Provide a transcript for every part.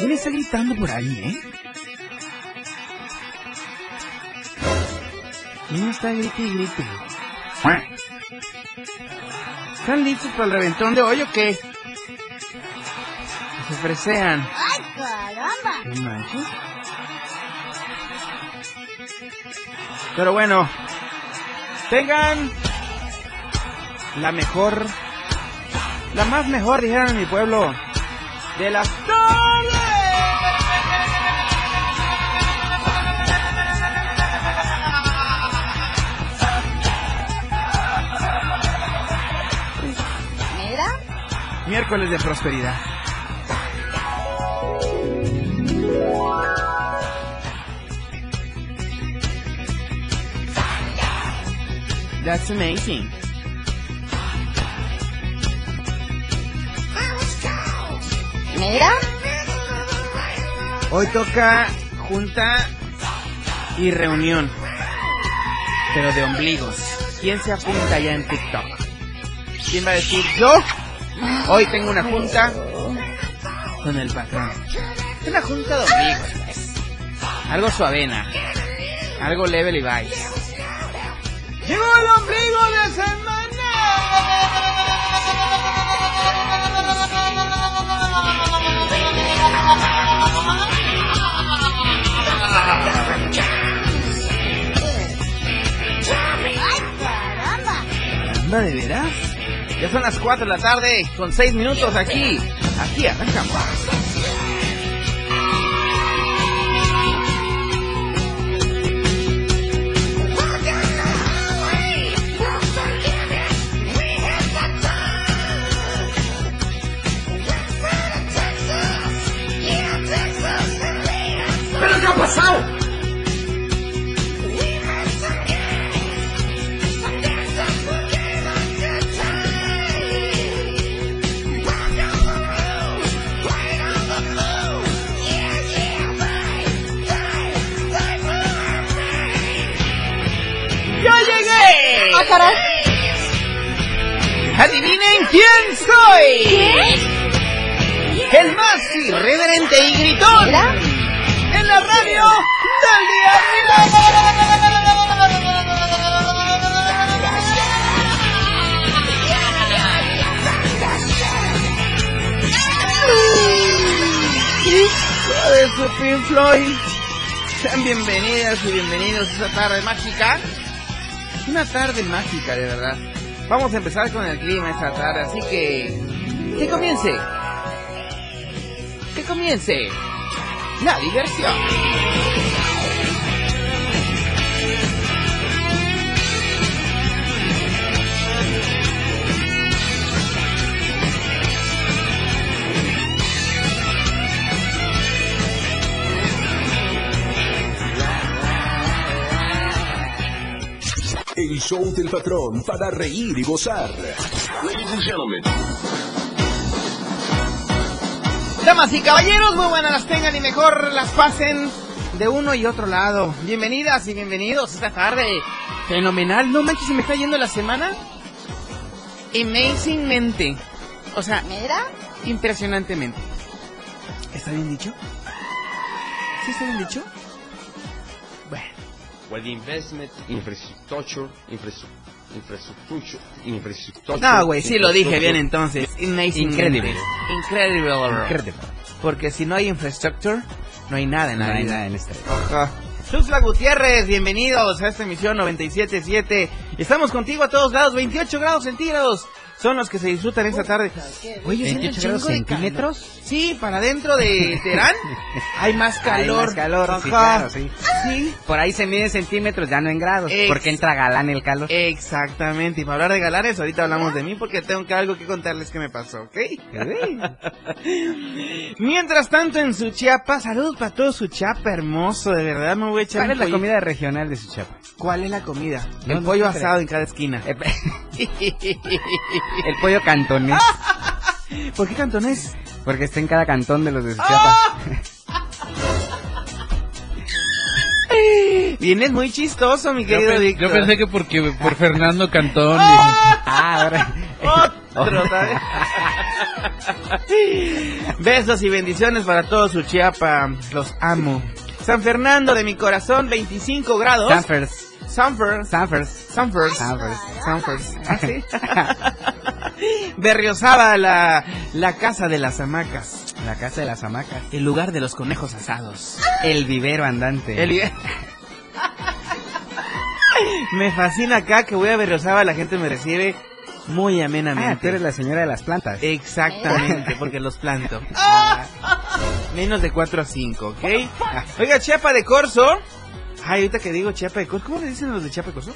¿Quién está gritando por ahí, eh? ¿Quién está grite y grite? ¿Están listos para el reventón de hoy o qué? Que se fresean. ¡Ay, caramba! ¿Qué? Pero bueno, tengan la mejor, la más mejor, dijeron en mi pueblo, de las tardes. Miércoles de prosperidad. That's amazing. mira. Hoy toca junta y reunión. Pero de ombligos. ¿Quién se apunta ya en TikTok? ¿Quién va a decir yo? Hoy tengo una junta con el patrón. Una junta de ombligos, pues. Algo suavena. Algo level y vice. Llegó el ombligo de ¡Ay, caramba! ¿Anda de veras? Ya son las 4 de la tarde, con 6 minutos aquí. Aquí arrancamos. ¿Pero caray! ¡Adivinen quién soy! El más irreverente y gritón Mira, en la radio del día. De su Pink Floyd. Sean bienvenidas y bienvenidos a esta tarde mágica. Una tarde mágica, de verdad. Vamos a empezar con el clima esta tarde, así que... ¡Que comience! ¡Que comience! La diversión. El show del patrón para reír y gozar. Ladies and gentlemen. Damas y caballeros, muy buenas las tengan y mejor las pasen de uno y otro lado. Bienvenidas y bienvenidos esta tarde. Fenomenal, no manches, se me está yendo la semana. Amazingmente. O sea, mira. impresionantemente. ¿Está bien dicho? ¿Sí está bien dicho? Where the investment infrastructure, infrastructure, infrastructure, infrastructure. No, güey, sí lo dije bien entonces. Incredible. Incredible. Incredible. Porque si no hay infrastructure, no hay nada en No la hay vida. nada en esta Ajá. Tuxtla Gutiérrez, bienvenidos a esta emisión 97.7. Estamos contigo a todos lados, 28 grados centígrados. Son los que se disfrutan esta tarde. Oye, ¿siente un 28 grados centímetros? Sí, para adentro de Terán hay más calor. Hay más calor, sí, Ajá. claro, sí. Sí. Por ahí se mide en centímetros, ya no en grados. Ex- Porque entra galán el calor. Exactamente, y para hablar de galanes, ahorita hablamos de mí porque tengo que algo que contarles que me pasó, ¿ok? Mientras tanto en su Chiapa, salud para todo su Chiapa hermoso, de verdad me voy echar ¿Cuál es la pollito. comida regional de Suchapa? ¿Cuál es la comida? No, el no pollo asado en cada esquina. El pollo cantonés. ¿Por qué cantonés? Porque está en cada cantón de los de Suchapa. Vienes muy chistoso, mi Yo, querido pe- Víctor. yo pensé que porque por Fernando Cantón. Ah, ahora. Otro, ¿sabes? Besos y bendiciones para todos su Chiapa. Los amo. San Fernando de mi corazón, 25 grados. Sanfers. Sanford. Sanfers. Sanford. Sanfers. Sanford. ¿Ah, sí? Berriozaba, la, la casa de las hamacas. La casa de las hamacas. El lugar de los conejos asados. El vivero andante. El- me fascina acá que voy a Berriozaba, la gente me recibe muy amenamente. Ah, tú eres la señora de las plantas. Exactamente, porque los planto. Menos de 4 a 5, ¿ok? Oiga, Chiapa de Corso. Ay, ahorita que digo Chiapa de Corso, ¿cómo le dicen los de Chiapa de Corso?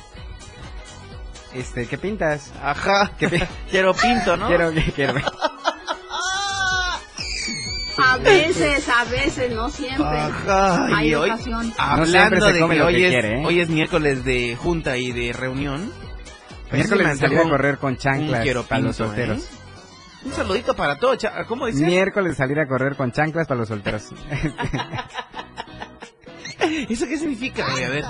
Este, ¿qué pintas? Ajá, quiero pinto, ¿no? Quiero, quiero. A veces, a veces, no siempre. Ajá, Hay y hoy, ocasión. No hablando se de come que hoy que es, quiere, ¿eh? hoy es miércoles de junta y de reunión. pues Miércoles me de salir a correr con chanclas quiero para los pinto, solteros. ¿eh? Un saludito para todos, ¿cómo dices? Miércoles salir a correr con chanclas para los solteros. ¿Eso qué significa, güey? A ver.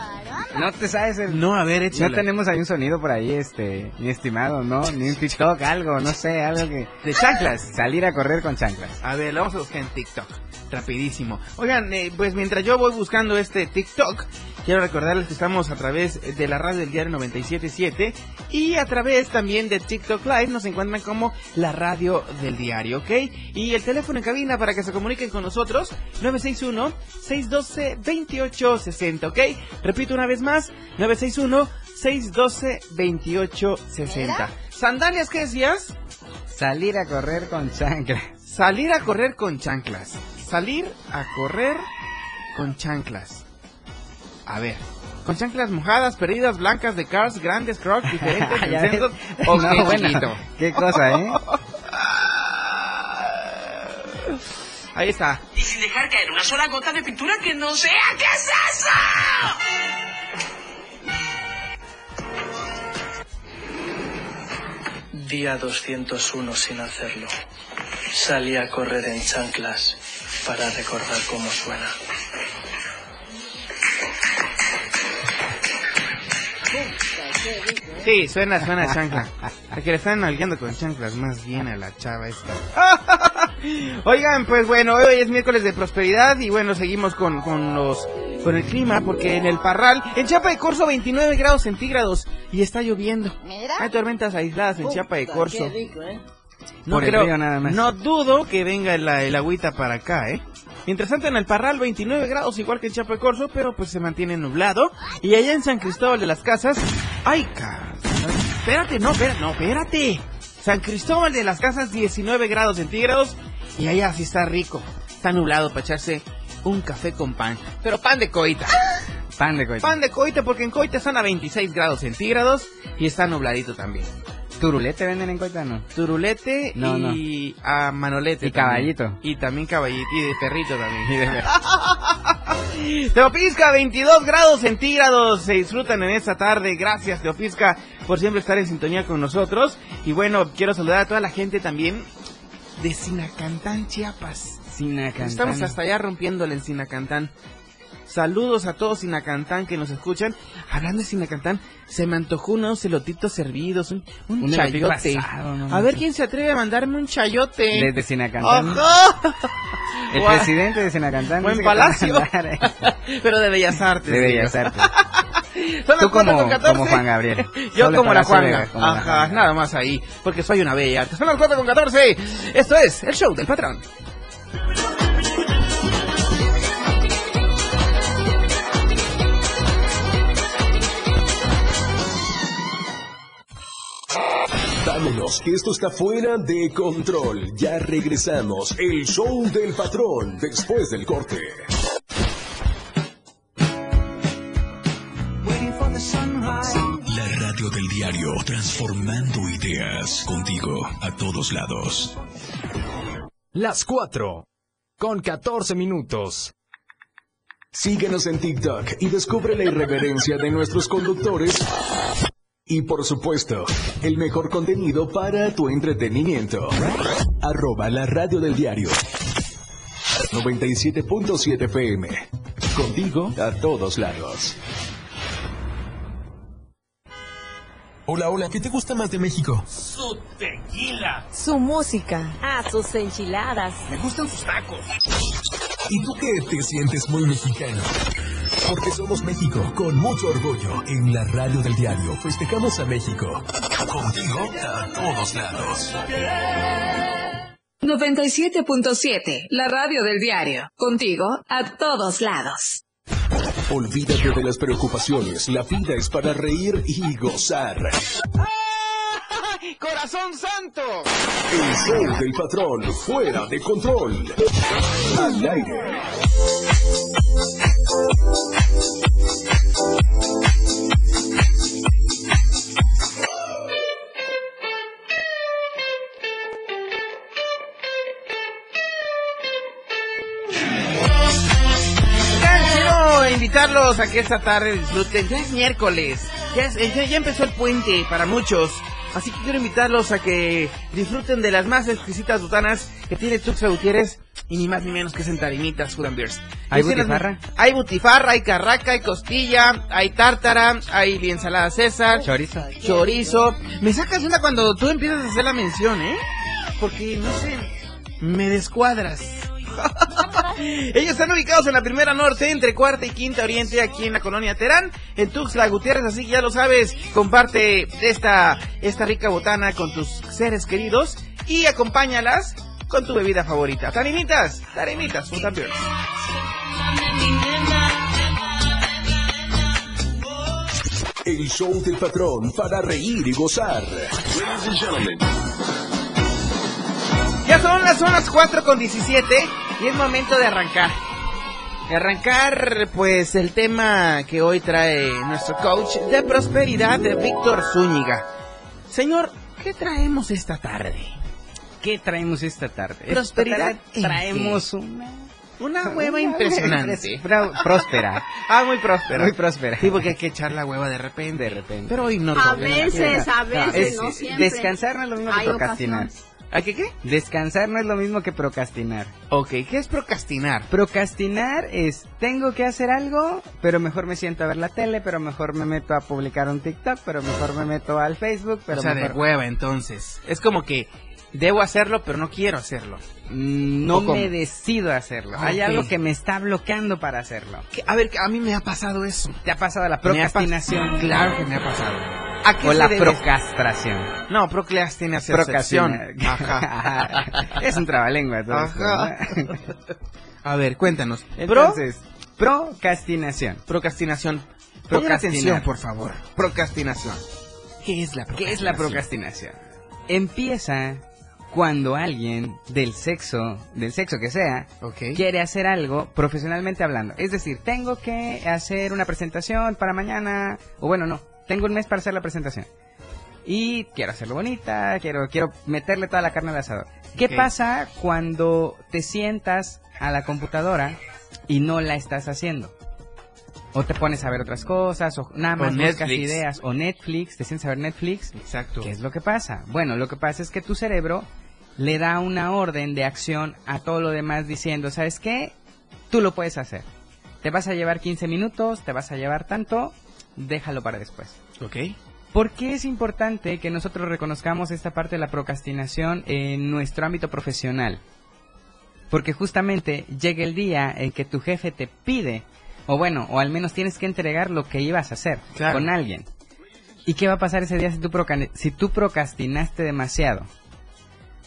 no te sabes el... No, a ver, No échale. tenemos ahí un sonido por ahí, este, mi estimado, ¿no? Ni un TikTok, algo, no sé, algo que... De chanclas. Salir a correr con chanclas. A ver, lo vamos a buscar en TikTok. Rapidísimo. Oigan, eh, pues mientras yo voy buscando este TikTok, quiero recordarles que estamos a través de la radio del diario 977 y a través también de TikTok Live nos encuentran como la radio del diario, ¿ok? Y el teléfono en cabina para que se comuniquen con nosotros, 961-612-2860, ¿ok? Repito una vez más, 961-612-2860. Sandalias, ¿qué decías? Salir a correr con chanclas. Salir a correr con chanclas. Salir a correr con chanclas. A ver. Con chanclas mojadas, perdidas, blancas, de cars, grandes, crocs, diferentes, Ya ves. censos, o No, qué bueno, chiquito. qué cosa, ¿eh? Ahí está. y sin dejar caer una sola gota de pintura que no sea. ¿Qué es eso? Día 201 sin hacerlo. Salí a correr en chanclas para recordar cómo suena. Sí, suena, suena a chancla. A que le están nalgueando con chanclas más bien a la chava esta. Oigan, pues bueno, hoy es miércoles de prosperidad y bueno, seguimos con, con los con el clima porque en el Parral, en Chiapa de Corzo 29 grados centígrados y está lloviendo. Mira. Hay tormentas aisladas en Chiapa de Corzo. No Por el creo- nada más. No dudo que venga la, el agüita para acá, ¿eh? Mientras tanto en el Parral 29 grados igual que en Corzo, pero pues se mantiene nublado. Y allá en San Cristóbal de las Casas, ¡ay, car... Espérate, no, espérate, no, espérate. San Cristóbal de las Casas 19 grados centígrados y allá sí está rico. Está nublado para echarse un café con pan. Pero pan de coita. Pan de coito. Pan de coita porque en coita están a 26 grados centígrados y está nubladito también. ¿Turulete venden en coita no? Turulete No, y a manolete. Y también. caballito. Y también caballito. Y de perrito también. Y de- Teopisca, 22 grados centígrados. Se disfrutan en esta tarde. Gracias, Teopisca, por siempre estar en sintonía con nosotros. Y bueno, quiero saludar a toda la gente también de Sinacantán, Chiapas. Sinacantán. Estamos hasta allá rompiéndole en Sinacantán. Saludos a todos Sinacantán que nos escuchan. Hablando de Sinacantán, se me antojó unos elotitos servidos, un, un Un elotito chayote. asado, no a ver quién se atreve a mandarme un chayote. Desde Sinacantán. ¡Ajá! El presidente de Sinacantán. Buen palacio. eh. Pero de Bellas Artes. De. Bellas Artes. Son Tú como, 4:14. como Juan Gabriel. Yo Solo como la la Ajá, nada más ahí. Porque soy una bella arte. Son las 4 con 14. Esto es el show del patrón. Que esto está fuera de control. Ya regresamos. El show del patrón después del corte. La radio del diario, transformando ideas contigo a todos lados. Las 4 con 14 minutos. Síguenos en TikTok y descubre la irreverencia de nuestros conductores. Y por supuesto, el mejor contenido para tu entretenimiento. Arroba la radio del diario. 97.7 FM. Contigo a todos lados. Hola, hola, ¿qué te gusta más de México? Su tequila. Su música. Ah, sus enchiladas. Me gustan sus tacos. ¿Y tú qué te sientes muy mexicano? Porque somos México, con mucho orgullo. En la radio del diario festejamos a México. Contigo a todos lados. 97.7, la radio del diario. Contigo a todos lados. Olvídate de las preocupaciones. La vida es para reír y gozar. ¡Corazón santo! El show del patrón fuera de control. Al aire. Invitarlos a que esta tarde disfruten. Ya es miércoles. Ya, es- ya- ya empezó el puente para muchos. Así que quiero invitarlos a que disfruten de las más exquisitas botanas que tiene Tuxa Gutiérrez. Y ni más ni menos que centarimitas Food and Beers. ¿Hay butifarra? Hay butifarra, hay carraca, hay costilla, hay tártara, hay ensalada César. Chorizo. Chorizo. Me sacas una cuando tú empiezas a hacer la mención, ¿eh? Porque, no sé, me descuadras. Ellos están ubicados en la primera norte, entre cuarta y quinta oriente, aquí en la colonia Terán, en Tuxtla Gutiérrez, así que ya lo sabes, comparte esta, esta rica botana con tus seres queridos y acompáñalas con tu bebida favorita. Tarimitas, tarimitas, and Beers. El show del patrón para reír y gozar. Ya son las, son las 4 con 17 y es momento de arrancar. De arrancar, pues, el tema que hoy trae nuestro coach de prosperidad, de Víctor Zúñiga. Señor, ¿qué traemos esta tarde? ¿Qué traemos esta tarde? Esta Prosperidad tarde en Traemos qué? una... Una hueva una impresionante. Próspera. Ah, muy próspera. Muy próspera. Sí, porque hay que echar la hueva de repente. De repente. Pero hoy no. A veces, a veces, Es- no siempre. descansar no es lo mismo que procrastinar. ¿A qué qué? Descansar no es lo mismo que procrastinar. Ok, ¿qué es procrastinar? Procrastinar es, tengo que hacer algo, pero mejor me siento a ver la tele, pero mejor me meto a publicar un TikTok, pero mejor me meto al Facebook, pero o sea, mejor... de hueva, entonces. Es como que debo hacerlo, pero no quiero hacerlo. Mm, no me decido a hacerlo. Hay algo que me está bloqueando para hacerlo. Que- A ver, que a mí me ha pasado eso. ¿Te ha pasado la pas- procrastinación? Claro que me ha pasado. ¿A qué O se la debe? procrastración. No, procrastinación. Ajá. es un trabalengua. A ver, cuéntanos. Entonces, procrastinación. Pro, procrastinación. Pongan atención, por favor. Procrastinación. ¿Qué es la ¿Qué es la procrastinación? Empieza cuando alguien del sexo, del sexo que sea, quiere hacer algo profesionalmente hablando. Es decir, tengo que hacer una presentación para mañana, o bueno, no, tengo un mes para hacer la presentación. Y quiero hacerlo bonita, quiero, quiero meterle toda la carne al asador. ¿Qué pasa cuando te sientas a la computadora y no la estás haciendo? O te pones a ver otras cosas, o nada O más buscas Netflix. ideas, o Netflix, te sientes a ver Netflix. Exacto. ¿Qué es lo que pasa? Bueno, lo que pasa es que tu cerebro le da una orden de acción a todo lo demás diciendo, ¿sabes qué? Tú lo puedes hacer. Te vas a llevar 15 minutos, te vas a llevar tanto, déjalo para después. Ok. ¿Por qué es importante que nosotros reconozcamos esta parte de la procrastinación en nuestro ámbito profesional? Porque justamente llega el día en que tu jefe te pide, o bueno, o al menos tienes que entregar lo que ibas a hacer Claro. con alguien. ¿Y qué va a pasar ese día si tú, proca- si tú procrastinaste demasiado?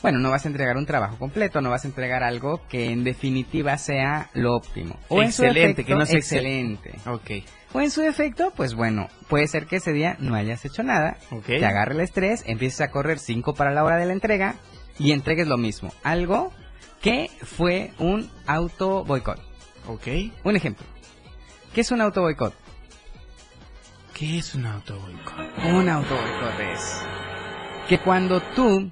Bueno, no vas a entregar un trabajo completo, no vas a entregar algo que en definitiva sea lo óptimo. O Excelente, que no sea excelente. Ok. O en su defecto, pues bueno, puede ser que ese día no hayas hecho nada, te agarre el estrés, empieces a correr 5 para la hora de la entrega y entregues lo mismo. Algo que fue un auto boicot. Ok. Un ejemplo. ¿Qué es un auto boicot? ¿Qué es un auto boicot? Un auto boicot es que cuando tú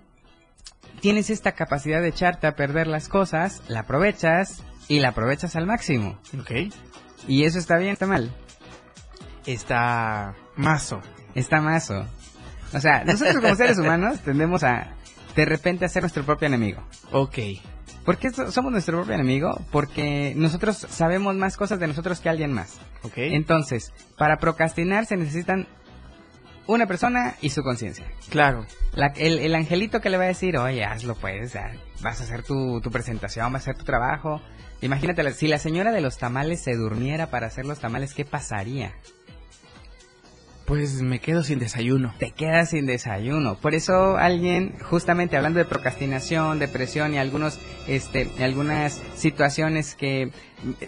tienes esta capacidad de echarte a perder las cosas, la aprovechas y la aprovechas al máximo. Ok. Y eso está bien, está mal. Está mazo. Está mazo. O sea, nosotros como seres humanos tendemos a de repente a ser nuestro propio enemigo. Ok. ¿Por qué so- somos nuestro propio enemigo? Porque nosotros sabemos más cosas de nosotros que alguien más. Ok. Entonces, para procrastinar se necesitan una persona y su conciencia. Claro. La- el, el angelito que le va a decir, oye, hazlo pues, vas a hacer tu, tu presentación, vas a hacer tu trabajo. Imagínate, si la señora de los tamales se durmiera para hacer los tamales, ¿qué pasaría? Pues me quedo sin desayuno. Te quedas sin desayuno. Por eso alguien, justamente hablando de procrastinación, depresión y algunos, este, algunas situaciones que,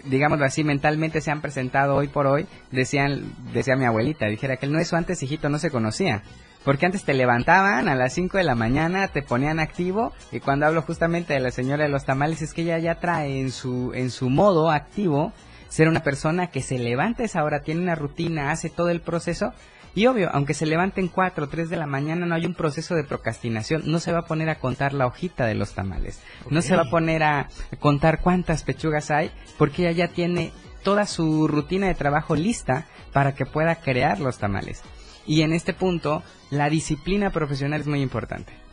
digámoslo así, mentalmente se han presentado hoy por hoy, decían, decía mi abuelita, dijera que no eso antes, hijito, no se conocía. Porque antes te levantaban a las 5 de la mañana, te ponían activo, y cuando hablo justamente de la señora de los tamales, es que ella ya trae en su, en su modo activo ser una persona que se levanta a esa hora, tiene una rutina, hace todo el proceso, y obvio, aunque se levanten 4 o 3 de la mañana, no hay un proceso de procrastinación, no se va a poner a contar la hojita de los tamales, no se va a poner a contar cuántas pechugas hay, porque ella ya tiene toda su rutina de trabajo lista para que pueda crear los tamales. Y en este punto, la disciplina profesional es muy importante.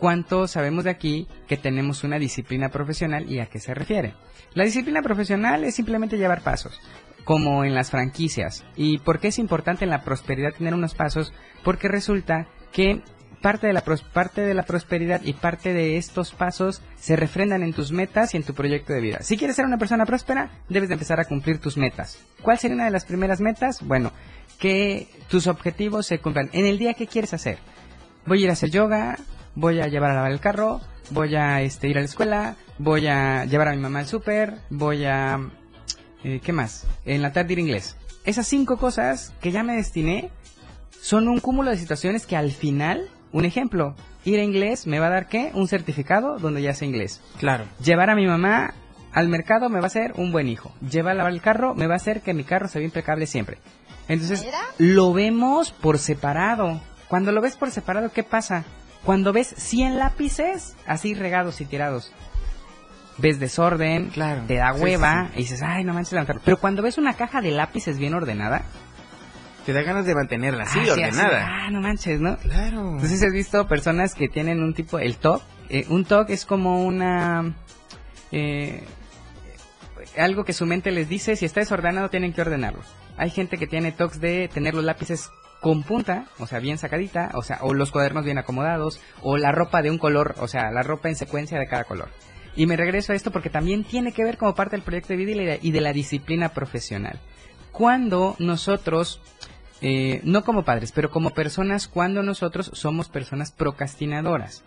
¿Cuánto sabemos de aquí que tenemos una disciplina profesional y a qué se refiere? La disciplina profesional es simplemente llevar pasos, como en las franquicias. ¿Y por qué es importante en la prosperidad tener unos pasos? Porque resulta que parte de la, parte de la prosperidad y parte de estos pasos se refrendan en tus metas y en tu proyecto de vida. Si quieres ser una persona próspera, debes de empezar a cumplir tus metas. ¿Cuál sería una de las primeras metas? Bueno, que tus objetivos se cumplan. En el día que quieres hacer. Voy a ir a hacer yoga, voy a llevar a lavar el carro, voy a este, ir a la escuela, voy a llevar a mi mamá al súper, voy a... eh, ¿Qué más? En la tarde ir a inglés. Esas cinco cosas que ya me destiné son un cúmulo de situaciones que al final, un ejemplo, ir a inglés me va a dar qué? Un certificado donde ya sé inglés. Claro. Llevar a mi mamá al mercado me va a hacer un buen hijo. Llevar a lavar el carro me va a hacer que mi carro se vea impecable siempre. Entonces, lo vemos por separado. Cuando lo ves por separado, ¿qué pasa? Cuando ves 100 lápices así regados y tirados, ves desorden, Claro. te da Sí, hueva sí, y dices, ay, no manches, levantar. Pero cuando ves una caja de lápices bien ordenada, Te da ganas de mantenerla así, ah, sí, ordenada. así, ah, no manches, ¿no? Claro. Entonces has visto personas que tienen un tipo, el TOC. eh, un TOC es como una... eh, algo que su mente les dice, si está desordenado tienen que ordenarlo. Hay gente que tiene TOCs de tener los lápices con punta, o sea, bien sacadita, o sea, o los cuadernos bien acomodados, o la ropa de un color, o sea, la ropa en secuencia de cada color. Y me regreso a esto porque también tiene que ver como parte del proyecto de vida y de, la disciplina profesional. Cuando nosotros eh, no como padres, pero como personas cuando nosotros somos personas procrastinadoras.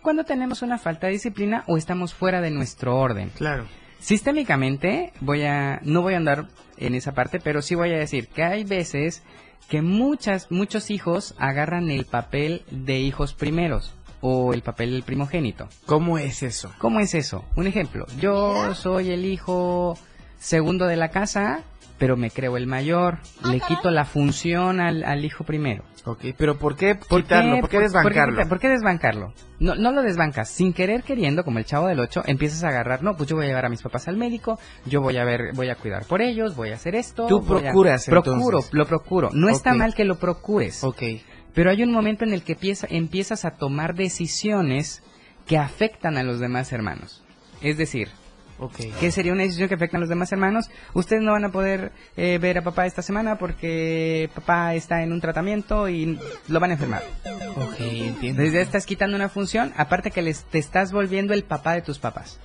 Cuando tenemos una falta de disciplina o estamos fuera de nuestro orden. Claro. Sistémicamente, voy a, no voy a andar en esa parte, pero sí voy a decir que hay veces que muchas, muchos hijos agarran el papel de hijos primeros o el papel del primogénito. ¿Cómo es eso? ¿Cómo es eso? Un ejemplo, yo soy el hijo segundo de la casa, pero me creo el mayor, le quito la función al, al hijo primero. Ok, pero ¿por qué ¿Por quitarlo? ¿Por qué desbancarlo? ¿Por qué, desbancarlo? No, no lo desbancas. Sin querer queriendo, como el chavo del 8, empiezas a agarrar, no, pues yo voy a llevar a mis papás al médico, yo voy a ver, voy a cuidar por ellos, voy a hacer esto. Tú a- procuras, Procuro, lo procuro. No está mal que lo procures. Ok. Pero hay un momento en el que empieza- empiezas a tomar decisiones que afectan a los demás hermanos. Es decir, Ok. ¿Qué sería una decisión que afecta a los demás hermanos? Ustedes no van a poder eh, ver a papá esta semana porque papá está en un tratamiento y lo van a enfermar. Ok, entiendo. Desde estás quitando una función, aparte que les, te estás volviendo el papá de tus papás.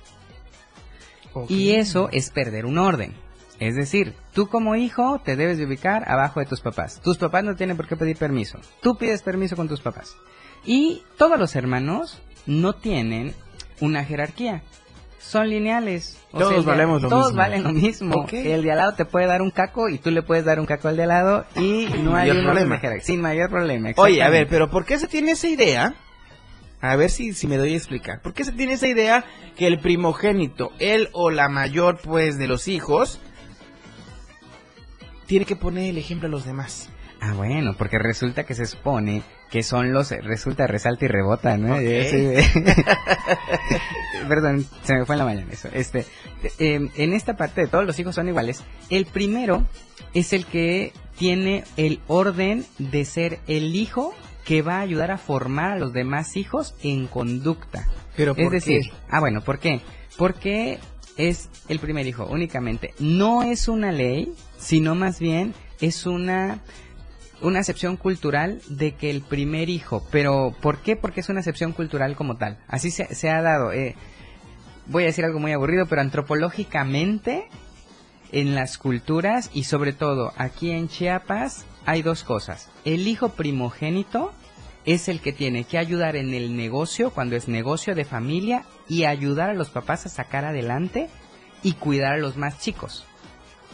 Y eso es perder un orden. Es decir, tú como hijo te debes de ubicar abajo de tus papás. Tus papás no tienen por qué pedir permiso. Tú pides permiso con tus papás. Y todos los hermanos no tienen una jerarquía. Son lineales. O Todos el de- valemos lo todos mismo. valen lo mismo. El de al lado te puede dar un caco y tú le puedes dar un caco al de al lado y no hay mayor un problema. Sin mayor problema. Oye, a ver, pero ¿por qué se tiene esa idea? A ver si, si me doy a explicar. ¿Por qué se tiene esa idea que el primogénito, él o la mayor, pues, de los hijos, tiene que poner el ejemplo a los demás? Ah, bueno, porque resulta que se supone que son los... Resulta, resalta y rebota, ¿no? Ok. Sí. Perdón, se me fue en la mañana eso. Este, eh, en esta parte de todos los hijos son iguales. El primero es el que tiene el orden de ser el hijo que va a ayudar a formar a los demás hijos en conducta. Pero es ¿por decir, qué? ah, bueno, ¿por qué? Porque es el primer hijo únicamente. No es una ley, sino más bien es una una acepción cultural de que el primer hijo, pero ¿por qué? Porque es una acepción cultural como tal. Así se, se ha dado. eh, voy a decir algo muy aburrido, pero antropológicamente en las culturas y sobre todo aquí en Chiapas hay dos cosas. El hijo primogénito es el que tiene que ayudar en el negocio cuando es negocio de familia y ayudar a los papás a sacar adelante y cuidar a los más chicos.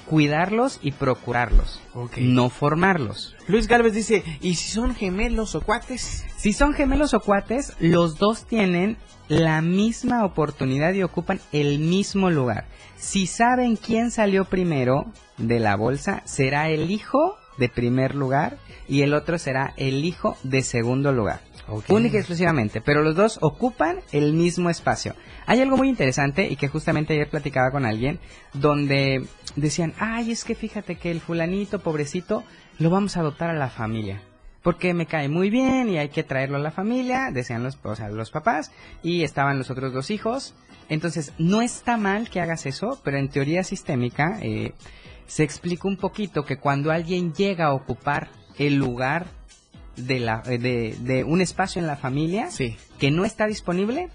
Cuidarlos y procurarlos, no formarlos. Luis Galvez dice, ¿y si son gemelos o cuates? Si son gemelos o cuates, los dos tienen la misma oportunidad y ocupan el mismo lugar. Si saben quién salió primero de la bolsa, será el hijo de primer lugar y el otro será el hijo de segundo lugar. Única y exclusivamente, pero los dos ocupan el mismo espacio. Hay algo muy interesante y que justamente ayer platicaba con alguien donde decían, ay, es que fíjate que el fulanito, pobrecito, lo vamos a adoptar a la familia. Porque me cae muy bien y hay que traerlo a la familia, decían los, o sea, los papás, y estaban los otros dos hijos. Entonces, no está mal que hagas eso, pero en teoría sistémica eh, se explica un poquito que cuando alguien llega a ocupar el lugar de, la, eh, de, de un espacio en la familia que no está disponible,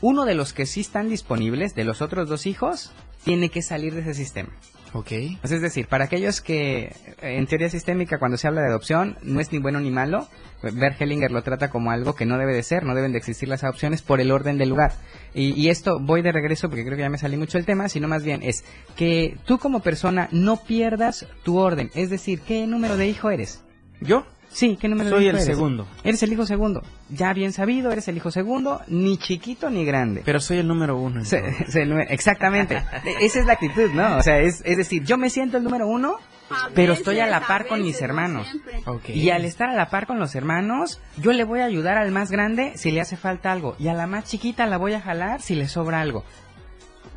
uno de los que sí están disponibles, de los otros dos hijos, tiene que salir de ese sistema. Ok. Sea, es decir, para aquellos que eh, en teoría sistémica cuando se habla de adopción no es ni bueno ni malo, Bert Hellinger lo trata como algo que no debe de ser, no deben de existir las adopciones por el orden del lugar. Y, y esto voy de regreso porque creo que ya me salí mucho del tema, sino más bien es que tú como persona no pierdas tu orden. Es decir, ¿qué número de hijo eres? ¿Yo? Sí, ¿qué número Soy el eres? segundo. Eres el hijo segundo. Ya bien sabido, eres el hijo segundo, ni chiquito ni grande. Pero soy el número uno. Se- se- exactamente. E- Esa es la actitud, ¿no? O sea, es, es decir, yo me siento el número uno, pero estoy a la par a con mis veces, hermanos. siempre. Ok. Y al estar a la par con los hermanos, yo le voy a ayudar al más grande si le hace falta algo. Y a la más chiquita la voy a jalar si le sobra algo.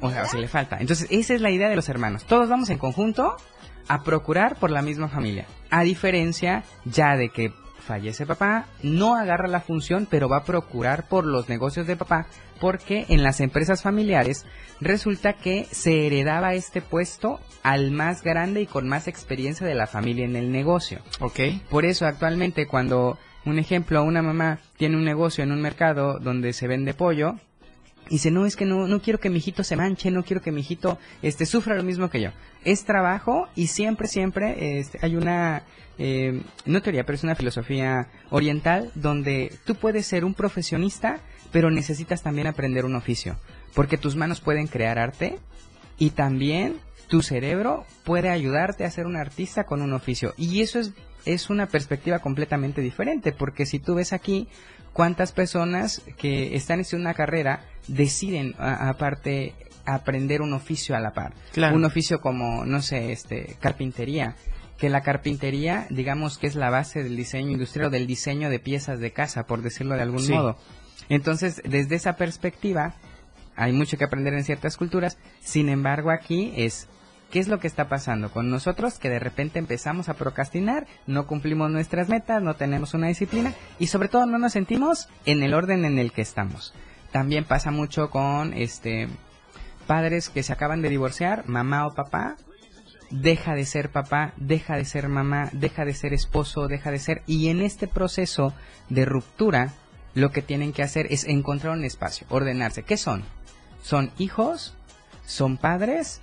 O sea, si le falta. Entonces, esa es la idea de los hermanos. Todos vamos en conjunto a procurar por la misma familia. A diferencia ya de que fallece papá, no agarra la función, pero va a procurar por los negocios de papá, porque en las empresas familiares resulta que se heredaba este puesto al más grande y con más experiencia de la familia en el negocio. Ok. Por eso actualmente cuando, un ejemplo, una mamá tiene un negocio en un mercado donde se vende pollo, y dice, no, es que no, no quiero que mi hijito se manche, no quiero que mi hijito este, sufra lo mismo que yo. Es trabajo y siempre, siempre este, hay una, eh, no teoría, pero es una filosofía oriental donde tú puedes ser un profesionista, pero necesitas también aprender un oficio. Porque tus manos pueden crear arte y también tu cerebro puede ayudarte a ser un artista con un oficio. Y eso es, es una perspectiva completamente diferente, porque si tú ves aquí cuántas personas que están en una carrera deciden aparte aprender un oficio a la par. Claro. Un oficio como, no sé, este, carpintería. Que la carpintería, digamos que es la base del diseño industrial o del diseño de piezas de casa, por decirlo de algún Sí. modo. Entonces, desde esa perspectiva, hay mucho que aprender en ciertas culturas. Sin embargo, aquí es ¿qué es lo que está pasando con nosotros? Que de repente empezamos a procrastinar, no cumplimos nuestras metas, no tenemos una disciplina y sobre todo no nos sentimos en el orden en el que estamos. También pasa mucho con este padres que se acaban de divorciar, mamá o papá, deja de ser papá, deja de ser mamá, deja de ser esposo, deja de ser y en este proceso de ruptura lo que tienen que hacer es encontrar un espacio, ordenarse. ¿Qué son? Son hijos, son padres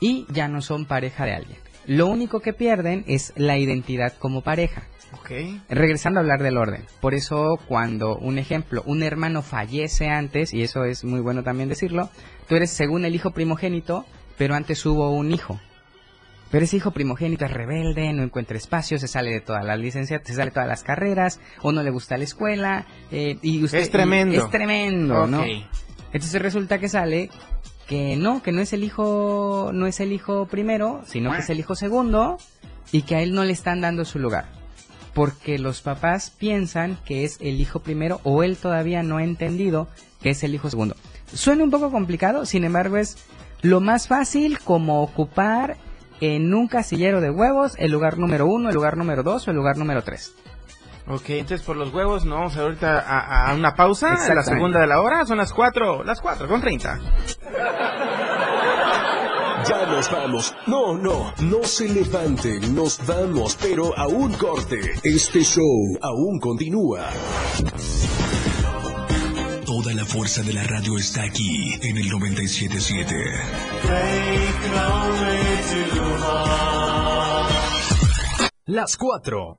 y ya no son pareja de alguien. Lo único que pierden es la identidad como pareja. Ok. Regresando a hablar del orden. Por eso cuando, un ejemplo, un hermano fallece antes, y eso es muy bueno también decirlo, tú eres según el hijo primogénito, pero antes hubo un hijo. Pero ese hijo primogénito es rebelde, no encuentra espacio, se sale de todas las licencias, se sale de todas las carreras, o no le gusta la escuela, eh, y usted... Es tremendo. y es tremendo, ¿no? Ok. Entonces resulta que sale que no, que no es el hijo, no es el hijo primero, sino que es el hijo segundo, y que a él no le están dando su lugar. Porque los papás piensan que es el hijo primero, o él todavía no ha entendido que es el hijo segundo. Suena un poco complicado, sin embargo es lo más fácil como ocupar en un casillero de huevos el lugar número uno, el lugar número dos o el lugar número tres. Ok, entonces por los huevos nos vamos ahorita a, a una pausa, a la segunda de la hora, son las cuatro, las cuatro con treinta. Ya nos vamos. No, no, no se levanten, nos vamos, pero a un corte. Este show aún continúa. Toda la fuerza de la radio está aquí en el 977. Las 4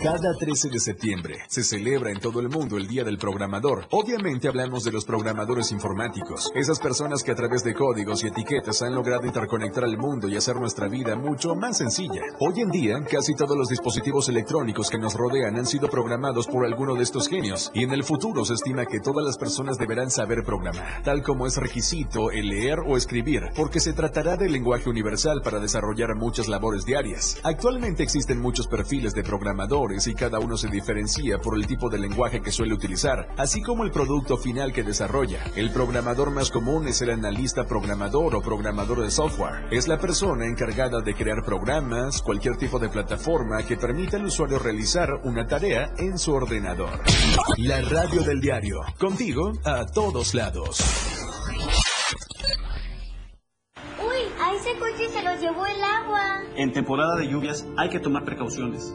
Cada 13 de septiembre se celebra en todo el mundo el Día del Programador. Obviamente hablamos de los programadores informáticos, esas personas que a través de códigos y etiquetas han logrado interconectar al mundo y hacer nuestra vida mucho más sencilla. Hoy en día, casi todos los dispositivos electrónicos que nos rodean han sido programados por alguno de estos genios, y en el futuro se estima que todas las personas deberán saber programar, tal como es requisito el leer o escribir, porque se tratará del lenguaje universal para desarrollar muchas labores diarias. Actualmente existen muchos perfiles de y cada uno se diferencia por el tipo de lenguaje que suele utilizar, así como el producto final que desarrolla. El programador más común es el analista programador o programador de software. Es la persona encargada de crear programas, cualquier tipo de plataforma que permita al usuario realizar una tarea en su ordenador. La radio del diario, contigo a todos lados. Uy, a ese coche se lo llevó el agua. En temporada de lluvias hay que tomar precauciones.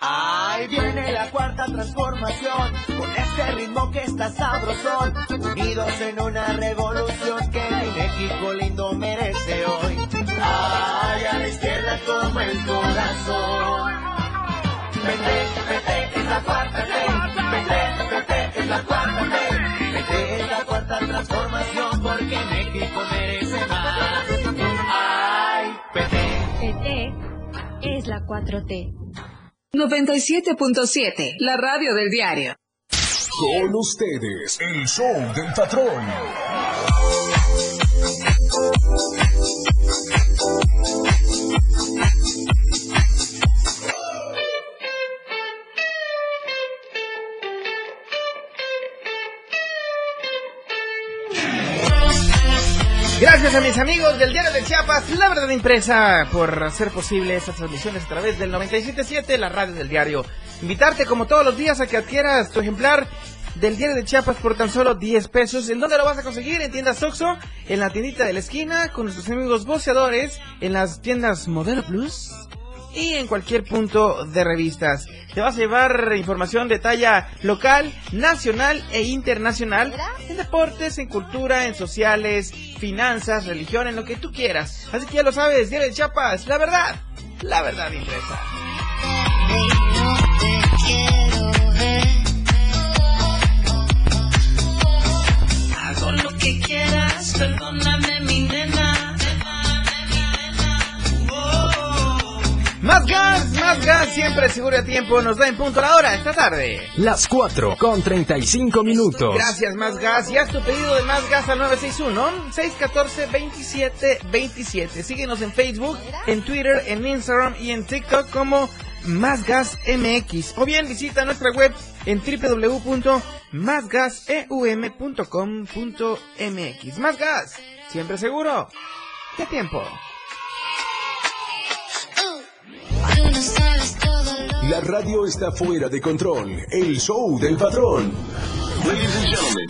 Ahí viene la cuarta transformación, con este ritmo que está sabrosón, unidos en una revolución que México lindo merece hoy. Ay, a la izquierda como el corazón. Vete, vete, es la cuarta T. Vete, vete, es la cuarta T. Vete, es la cuarta transformación porque México merece más. Ay, vete. PT es la 4T. 97.7, la radio del diario. Con ustedes, el show del patrón. Gracias a mis amigos del Diario de Chiapas, La Verdad Impresa, por hacer posible estas transmisiones a través del 97.7, la radio del diario. Invitarte como todos los días a que adquieras tu ejemplar del Diario de Chiapas por tan solo 10 pesos. ¿En dónde lo vas a conseguir? En tiendas Oxxo, en la tiendita de la esquina, con nuestros amigos boceadores, en las tiendas Modelo Plus y en cualquier punto de revistas. Te vas a llevar información de talla local, nacional e internacional en deportes, en cultura, en sociales, finanzas, religión, en lo que tú quieras. Así que ya lo sabes, Diario de Chiapas, la verdad, la verdad impresa. Hago lo que quieras, perdóname Más gas, más gas, siempre seguro a tiempo, nos da en punto la hora esta tarde. Las 4 con 35 minutos. Gracias, Más Gas. Y haz tu pedido de Más Gas al 961-614-2727. Síguenos en Facebook, en Twitter, en Instagram y en TikTok como Más Gas MX. O bien visita nuestra web en www.másgaseum.com.mx. Más Gas, siempre seguro. ¿Qué tiempo? La radio está fuera de control. El show del patrón. Ladies and gentlemen.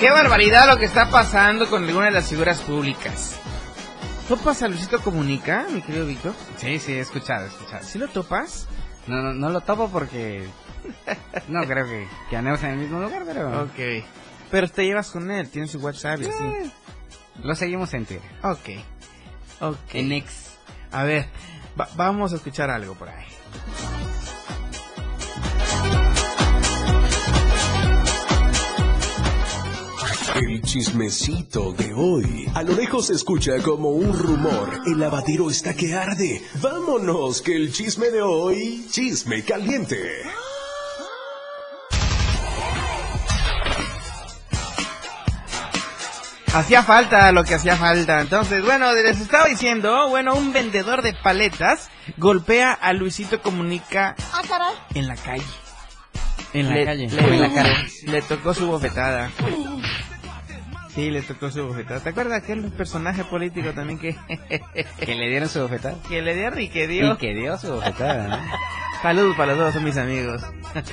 Qué barbaridad lo que está pasando con alguna de las figuras públicas. ¿Topas a Luisito Comunica, mi querido Víctor? Sí, sí, he escuchado, he escuchado. ¿Sí lo topas? No, no, no lo topo porque no creo que, que andemos en el mismo lugar, pero... Ok. Pero te llevas con él, tienes su WhatsApp y así. Eh, Lo seguimos en Twitter. Ok. Ok. En X. A ver, va- vamos a escuchar algo por ahí. El chismecito de hoy. A lo lejos se escucha como un rumor. El lavadero está que arde. Vámonos, que el chisme de hoy, chisme caliente. Hacía falta lo que hacía falta. Entonces, bueno, les estaba diciendo, bueno, un vendedor de paletas golpea a Luisito Comunica Ah, caray. en la calle. En la Le- calle. Le, en la cara. le tocó su bofetada. Sí, le tocó su bofetada. ¿Te acuerdas aquel personaje político también que, Que le dieron su bofetada. que le dieron y que dio? Y que dio su bofetada, ¿no? Saludos para los dos, son mis amigos.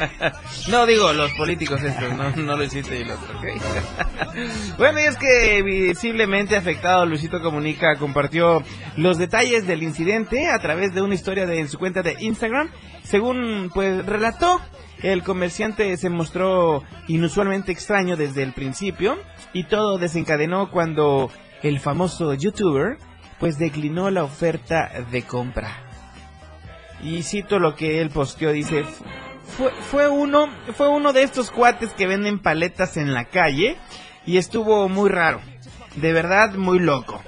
no digo los políticos estos, no, no Luisito y el otro, bueno, y es que visiblemente afectado Luisito Comunica compartió los detalles del incidente a través de una historia de, en su cuenta de Instagram. Según pues relató, el comerciante se mostró inusualmente extraño desde el principio y todo desencadenó cuando el famoso youtuber pues declinó la oferta de compra. Y cito lo que él posteó, dice, fue, fue uno, fue uno de estos cuates que venden paletas en la calle y estuvo muy raro, de verdad muy loco.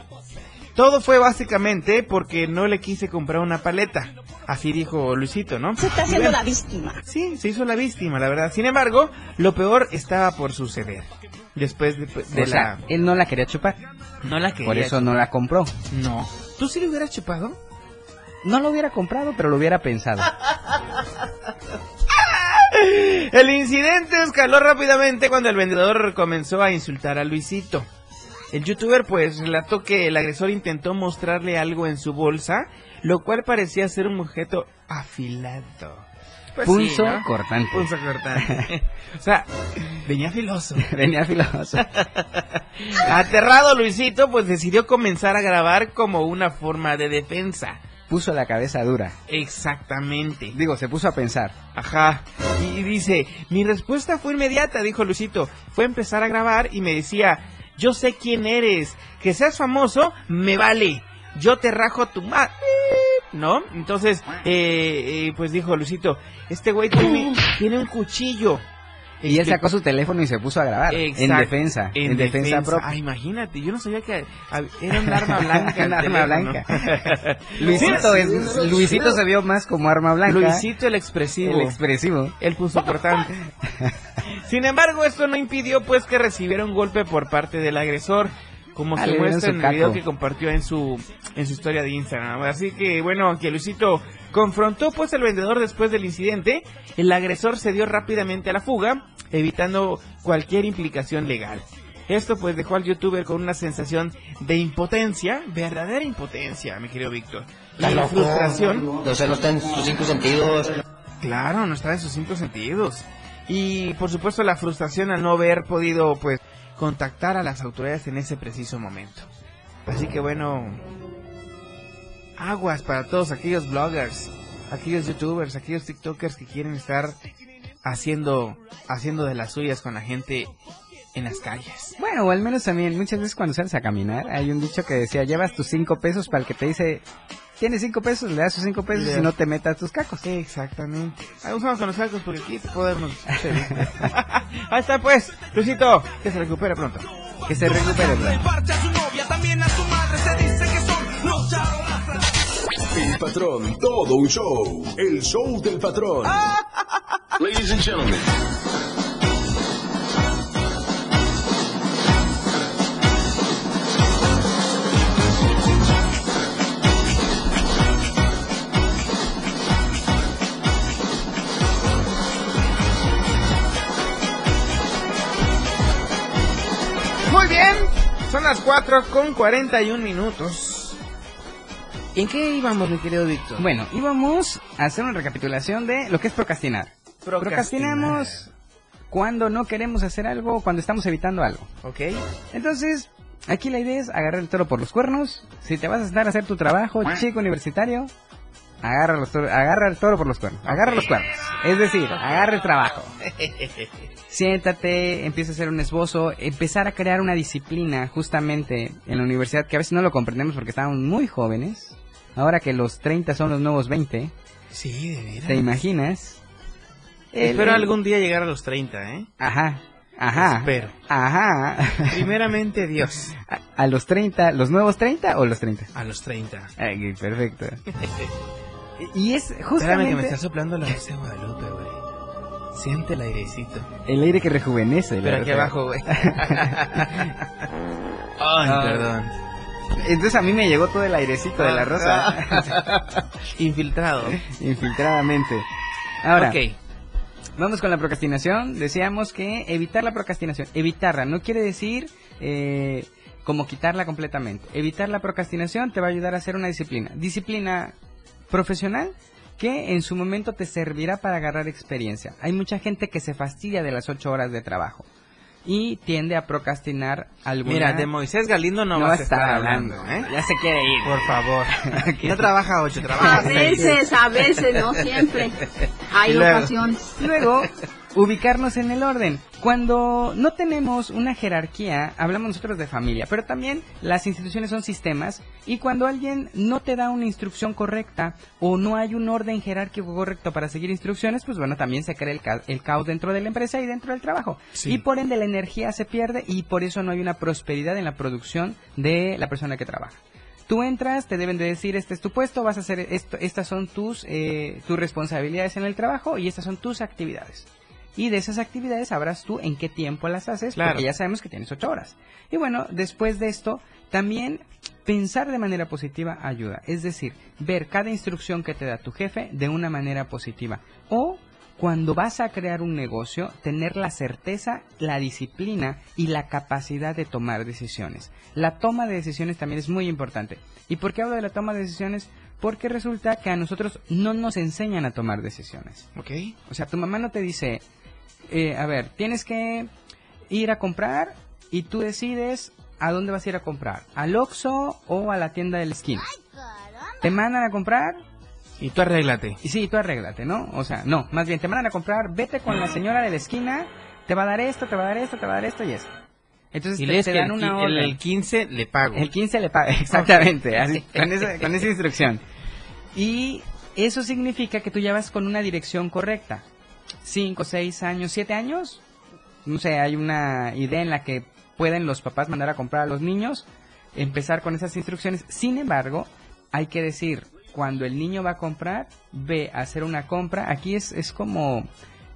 Todo fue básicamente porque no le quise comprar una paleta, así dijo Luisito, ¿no? Se está haciendo bueno, la víctima. Sí, se hizo la víctima, la verdad. Sin embargo, lo peor estaba por suceder. Después de, de o sea, la... él no la quería chupar. No la quería Por eso no la compró. No. ¿Tú sí le hubieras chupado? No lo hubiera comprado, pero lo hubiera pensado. El incidente escaló rápidamente cuando el vendedor comenzó a insultar a Luisito. El youtuber pues relató que el agresor intentó mostrarle algo en su bolsa, lo cual parecía ser un objeto afilado. Pues sí, ¿no? cortante. Punzo cortante. o sea, venía filoso. Venía filoso. Aterrado Luisito pues decidió comenzar a grabar como una forma de defensa. Puso la cabeza dura. Exactamente. Digo, se puso a pensar. Ajá. Y dice, mi respuesta fue inmediata, dijo Luisito. Fue empezar a grabar y me decía, yo sé quién eres. Que seas famoso, me vale. Yo te rajo tu madre. ¿No? Entonces, eh, eh, pues dijo Luisito, este güey tiene, tiene un cuchillo. Y él sacó su teléfono y se puso a grabar. En Exacto. defensa. En, defensa, propia. Ah, imagínate, yo no sabía que era un arma blanca. el Un arma teléfono. blanca. Luisito, es- Luisito se vio más como arma blanca. Luisito el expresivo. El expresivo. El puso cortante. Sin embargo, esto no impidió pues que recibiera un golpe por parte del agresor. como Ah, se dieron muestra en el video que compartió en su en su historia de Instagram. Así que bueno, que Luisito confrontó pues al vendedor después del incidente, el agresor se dio rápidamente a la fuga, evitando cualquier implicación legal. Esto pues dejó al youtuber con una sensación de impotencia, verdadera impotencia, mi querido Víctor. La loco. frustración. O sea, no está en sus cinco sentidos. Claro, no está en sus cinco sentidos. Y por supuesto la frustración al no haber podido pues contactar a las autoridades en ese preciso momento. Así que bueno, aguas para todos aquellos bloggers, aquellos youtubers, aquellos tiktokers que quieren estar haciendo haciendo de las suyas con la gente en las calles. Bueno, o al menos también muchas veces cuando sales a caminar hay un dicho que decía, llevas tus cinco pesos para el que te dice, tienes cinco pesos, le das sus cinco pesos y no te metas tus cacos. Exactamente. Ahí vamos con los cacos porque aquí podemos... Ahí está pues, Luisito, que se recupere pronto. Que se recupere El patrón, todo un show. El show del patrón. Ladies and gentlemen. Muy bien, son las 4 con 41 minutos. ¿En qué íbamos, mi querido Víctor? Bueno, íbamos a hacer una recapitulación de lo que es procrastinar. Procrastinar. Procrastinamos cuando no queremos hacer algo o cuando estamos evitando algo. ¿Ok? Entonces, aquí la idea es agarrar el toro por los cuernos. Si te vas a estar a hacer tu trabajo, chico universitario, agarra, los toro- agarra el toro por los cuernos. Agarra los cuernos. Es decir, agarra el trabajo. Siéntate, empieza a hacer un esbozo, empezar a crear una disciplina justamente en la universidad que a veces no lo comprendemos porque estábamos muy jóvenes. Ahora que los 30 son los nuevos 20, Sí, de veras. ¿te imaginas? El- Espero algún día llegar a los 30, ¿eh? Ajá, ajá. Espero. Ajá. Primeramente, Dios. ¿A, a los 30, los nuevos 30 o los 30? A los 30. Ay, perfecto. Y es Espérame que justamente me está soplando la rosa de Guadalupe, güey. Siente el airecito. el aire que rejuvenece. Pero aquí abajo, güey. Ay, Ah. perdón. Entonces a mí me llegó todo el airecito de la rosa. Infiltrado. Infiltradamente. Ahora, vamos con la procrastinación. Decíamos que evitar la procrastinación. Evitarla no quiere decir eh, como quitarla completamente. Evitar la procrastinación te va a ayudar a hacer una disciplina. Disciplina profesional que en su momento te servirá para agarrar experiencia. Hay mucha gente que se fastidia de las ocho horas de trabajo y tiende a procrastinar alguna... Mira, de Moisés Galindo no, vas a estar hablando, ¿eh? Ya se quiere ir. Por favor. No trabaja ocho, A trabaja seis. veces, a veces, no siempre. Hay luego- ocasiones. Luego, ubicarnos en el orden. Cuando no tenemos una jerarquía, hablamos nosotros de familia, pero también las instituciones son sistemas y cuando alguien no te da una instrucción correcta o no hay un orden jerárquico correcto para seguir instrucciones, pues bueno, también se crea el, ca- el caos dentro de la empresa y dentro del trabajo. Sí. Y por ende la energía se pierde y por eso no hay una prosperidad en la producción de la persona que trabaja. Tú entras, te deben de decir, este es tu puesto, vas a hacer esto, estas son tus, eh, tus responsabilidades en el trabajo y estas son tus actividades. Y de esas actividades sabrás tú en qué tiempo las haces, Claro. porque ya sabemos que tienes ocho horas. Y bueno, después de esto, también pensar de manera positiva ayuda. Es decir, ver cada instrucción que te da tu jefe de una manera positiva. O cuando vas a crear un negocio, tener la certeza, la disciplina y la capacidad de tomar decisiones. La toma de decisiones también es muy importante. ¿Y por qué hablo de la toma de decisiones? Porque resulta que a nosotros no nos enseñan a tomar decisiones. Ok. O sea, tu mamá no te dice, eh, a ver, tienes que ir a comprar y tú decides a dónde vas a ir a comprar, al Oxxo o a la tienda de la esquina. Te mandan a comprar Y tú arréglate. y sí, tú arréglate, ¿no? O sea, no, más bien te mandan a comprar, vete con la señora de la esquina, te va a dar esto, te va a dar esto, te va a dar esto y esto. Entonces Y te, dan el, una el, orden. el 15 le pago. El 15 le paga, exactamente, así, con, esa, con esa instrucción. Y eso significa que tú ya vas con una dirección correcta. 5, 6 años, 7 años. No sé, hay una idea en la que pueden los papás mandar a comprar a los niños, empezar con esas instrucciones. Sin embargo, hay que decir, cuando el niño va a comprar, ve a hacer una compra. Aquí es, es como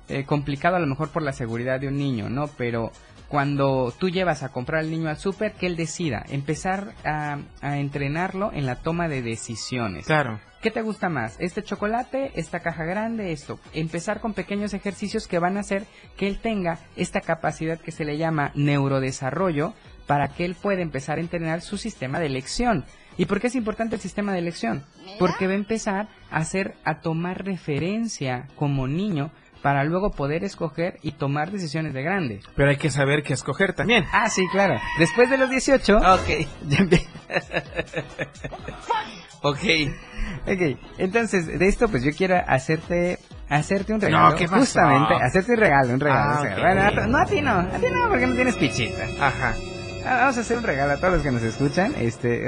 eh, complicado a lo mejor por la seguridad de un niño, ¿no? Pero cuando tú llevas a comprar al niño al súper, que él decida, empezar a, a entrenarlo en la toma de decisiones. Claro. ¿Qué te gusta más? ¿Este chocolate? ¿Esta caja grande? Esto. Empezar con pequeños ejercicios que van a hacer que él tenga esta capacidad que se le llama neurodesarrollo para que él pueda empezar a entrenar su sistema de elección. ¿Y por qué es importante el sistema de elección? Porque va a empezar a hacer, a tomar referencia como niño para luego poder escoger y tomar decisiones de grande. Pero hay que saber qué escoger también. Ah, sí, claro. Después de los 18, Ok. Ok. Ok, entonces de esto pues yo quiero hacerte hacerte un No, regalo. ¿qué pasó? Justamente, hacerte un regalo, un regalo. Ah. Bueno, a no a ti no, a ti no porque no tienes pichita. Ajá. Ah, Vamos a hacer un regalo a todos los que nos escuchan. Este,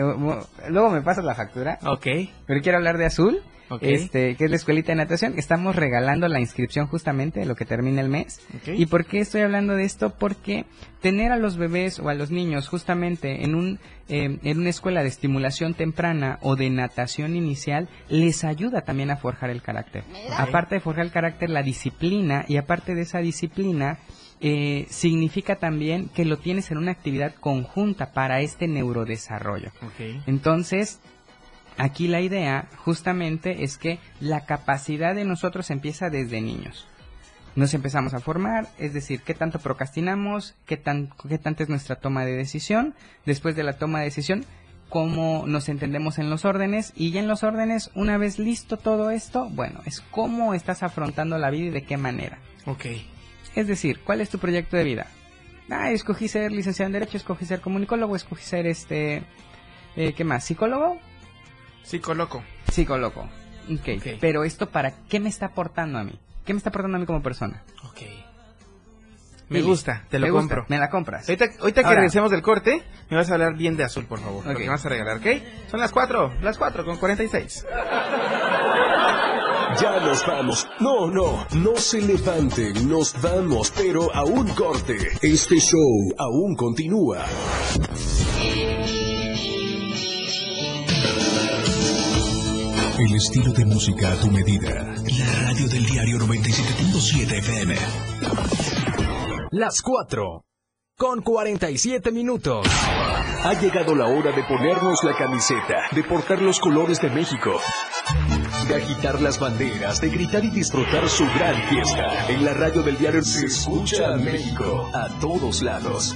luego me pasas la factura. Ok. Pero quiero hablar de Azul, Este, que es la escuelita de natación. Estamos regalando la inscripción justamente de lo que termina el mes. ¿Y por qué estoy hablando de esto? Porque tener a los bebés o a los niños justamente en un eh, en una escuela de estimulación temprana o de natación inicial les ayuda también a forjar el carácter. Aparte de forjar el carácter, la disciplina y aparte de esa disciplina eh, significa también que lo tienes en una actividad conjunta para este neurodesarrollo. Entonces, aquí la idea justamente es que la capacidad de nosotros empieza desde niños. Nos empezamos a formar, es decir, qué tanto procrastinamos, qué, tan, qué tanta es nuestra toma de decisión, después de la toma de decisión, cómo nos entendemos en los órdenes y ya en los órdenes, una vez listo todo esto, bueno, es cómo estás afrontando la vida y de qué manera. Ok. Es decir, ¿cuál es tu proyecto de vida? Ah, escogí ser licenciado en Derecho, escogí ser comunicólogo, escogí ser este... eh, ¿Qué más? ¿Psicólogo? Psicoloco. Psicólogo. ok. Ok. Pero esto para qué me está aportando a mí? ¿Qué me está aportando a mí como persona? Ok. Me gusta, te lo Me gusta, compro. Me la compras. Ahorita, ahorita que regresemos del corte, me vas a hablar bien de azul, por favor. Lo Ok. que me vas a regalar, ¿ok? Son las 4, las 4 con 46. Ya nos vamos. No, no, no se levanten, nos vamos, pero a un corte. Este show aún continúa. El estilo de música a tu medida. La radio del diario 97.7 FM. Las 4. Con 47 minutos. Ha llegado la hora de ponernos la camiseta, de portar los colores de México, de agitar las banderas, de gritar y disfrutar su gran fiesta. En la radio del diario se escucha a México a todos lados.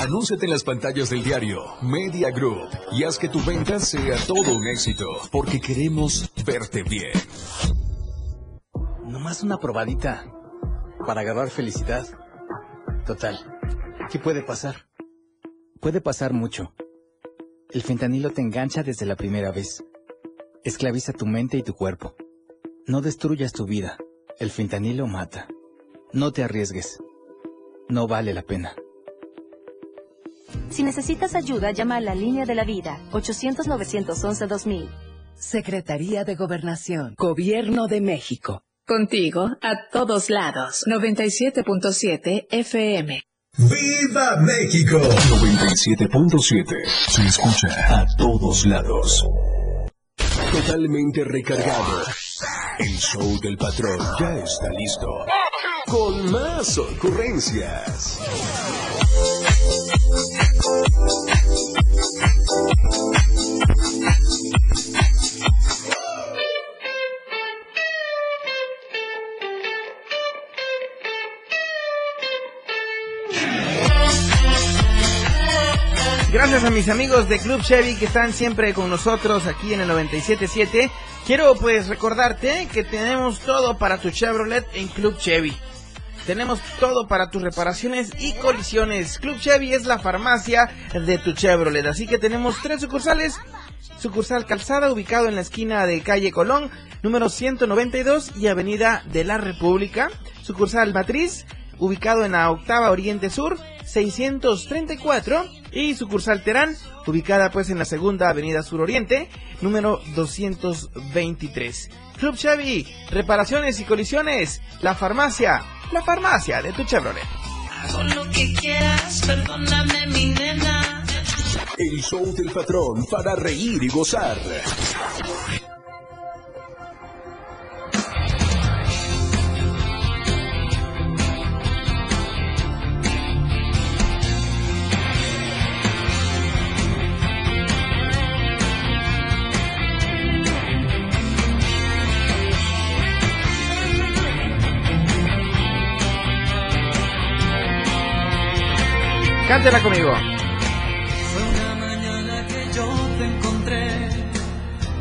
Anúnciate en las pantallas del diario Media Group y haz que tu venta sea todo un éxito, porque queremos verte bien. Nomás una probadita para agarrar felicidad. Total, ¿qué puede pasar? Puede pasar mucho. El fentanilo te engancha desde la primera vez. Esclaviza tu mente y tu cuerpo. No destruyas tu vida. El fentanilo mata. No te arriesgues. No vale la pena. Si necesitas ayuda, llama a la línea de la vida, 800-911-2000. Secretaría de Gobernación, Gobierno de México. Contigo a todos lados. 97.7 FM. ¡Viva México! 97.7 se escucha a todos lados. Totalmente recargado. El show del patrón ya está listo. Con más ocurrencias. Gracias a mis amigos de Club Chevy que están siempre con nosotros aquí en el 97.7. Quiero pues recordarte que tenemos todo para tu Chevrolet en Club Chevy. Tenemos todo para tus reparaciones y colisiones. Club Chevy es la farmacia de tu Chevrolet. Así que tenemos tres sucursales. Sucursal Calzada, ubicado en la esquina de calle Colón, número 192 y Avenida de la República. Sucursal Matriz, ubicado en la octava Oriente Sur, 634. Y sucursal Terán, ubicada pues en la segunda Avenida Sur Oriente, número 223. Club Chevy, reparaciones y colisiones, la farmacia, la farmacia de tu Chevrolet. Hago lo que quieras, perdóname mi nena. El show del patrón para reír y gozar. Conmigo. Fue una mañana que yo te encontré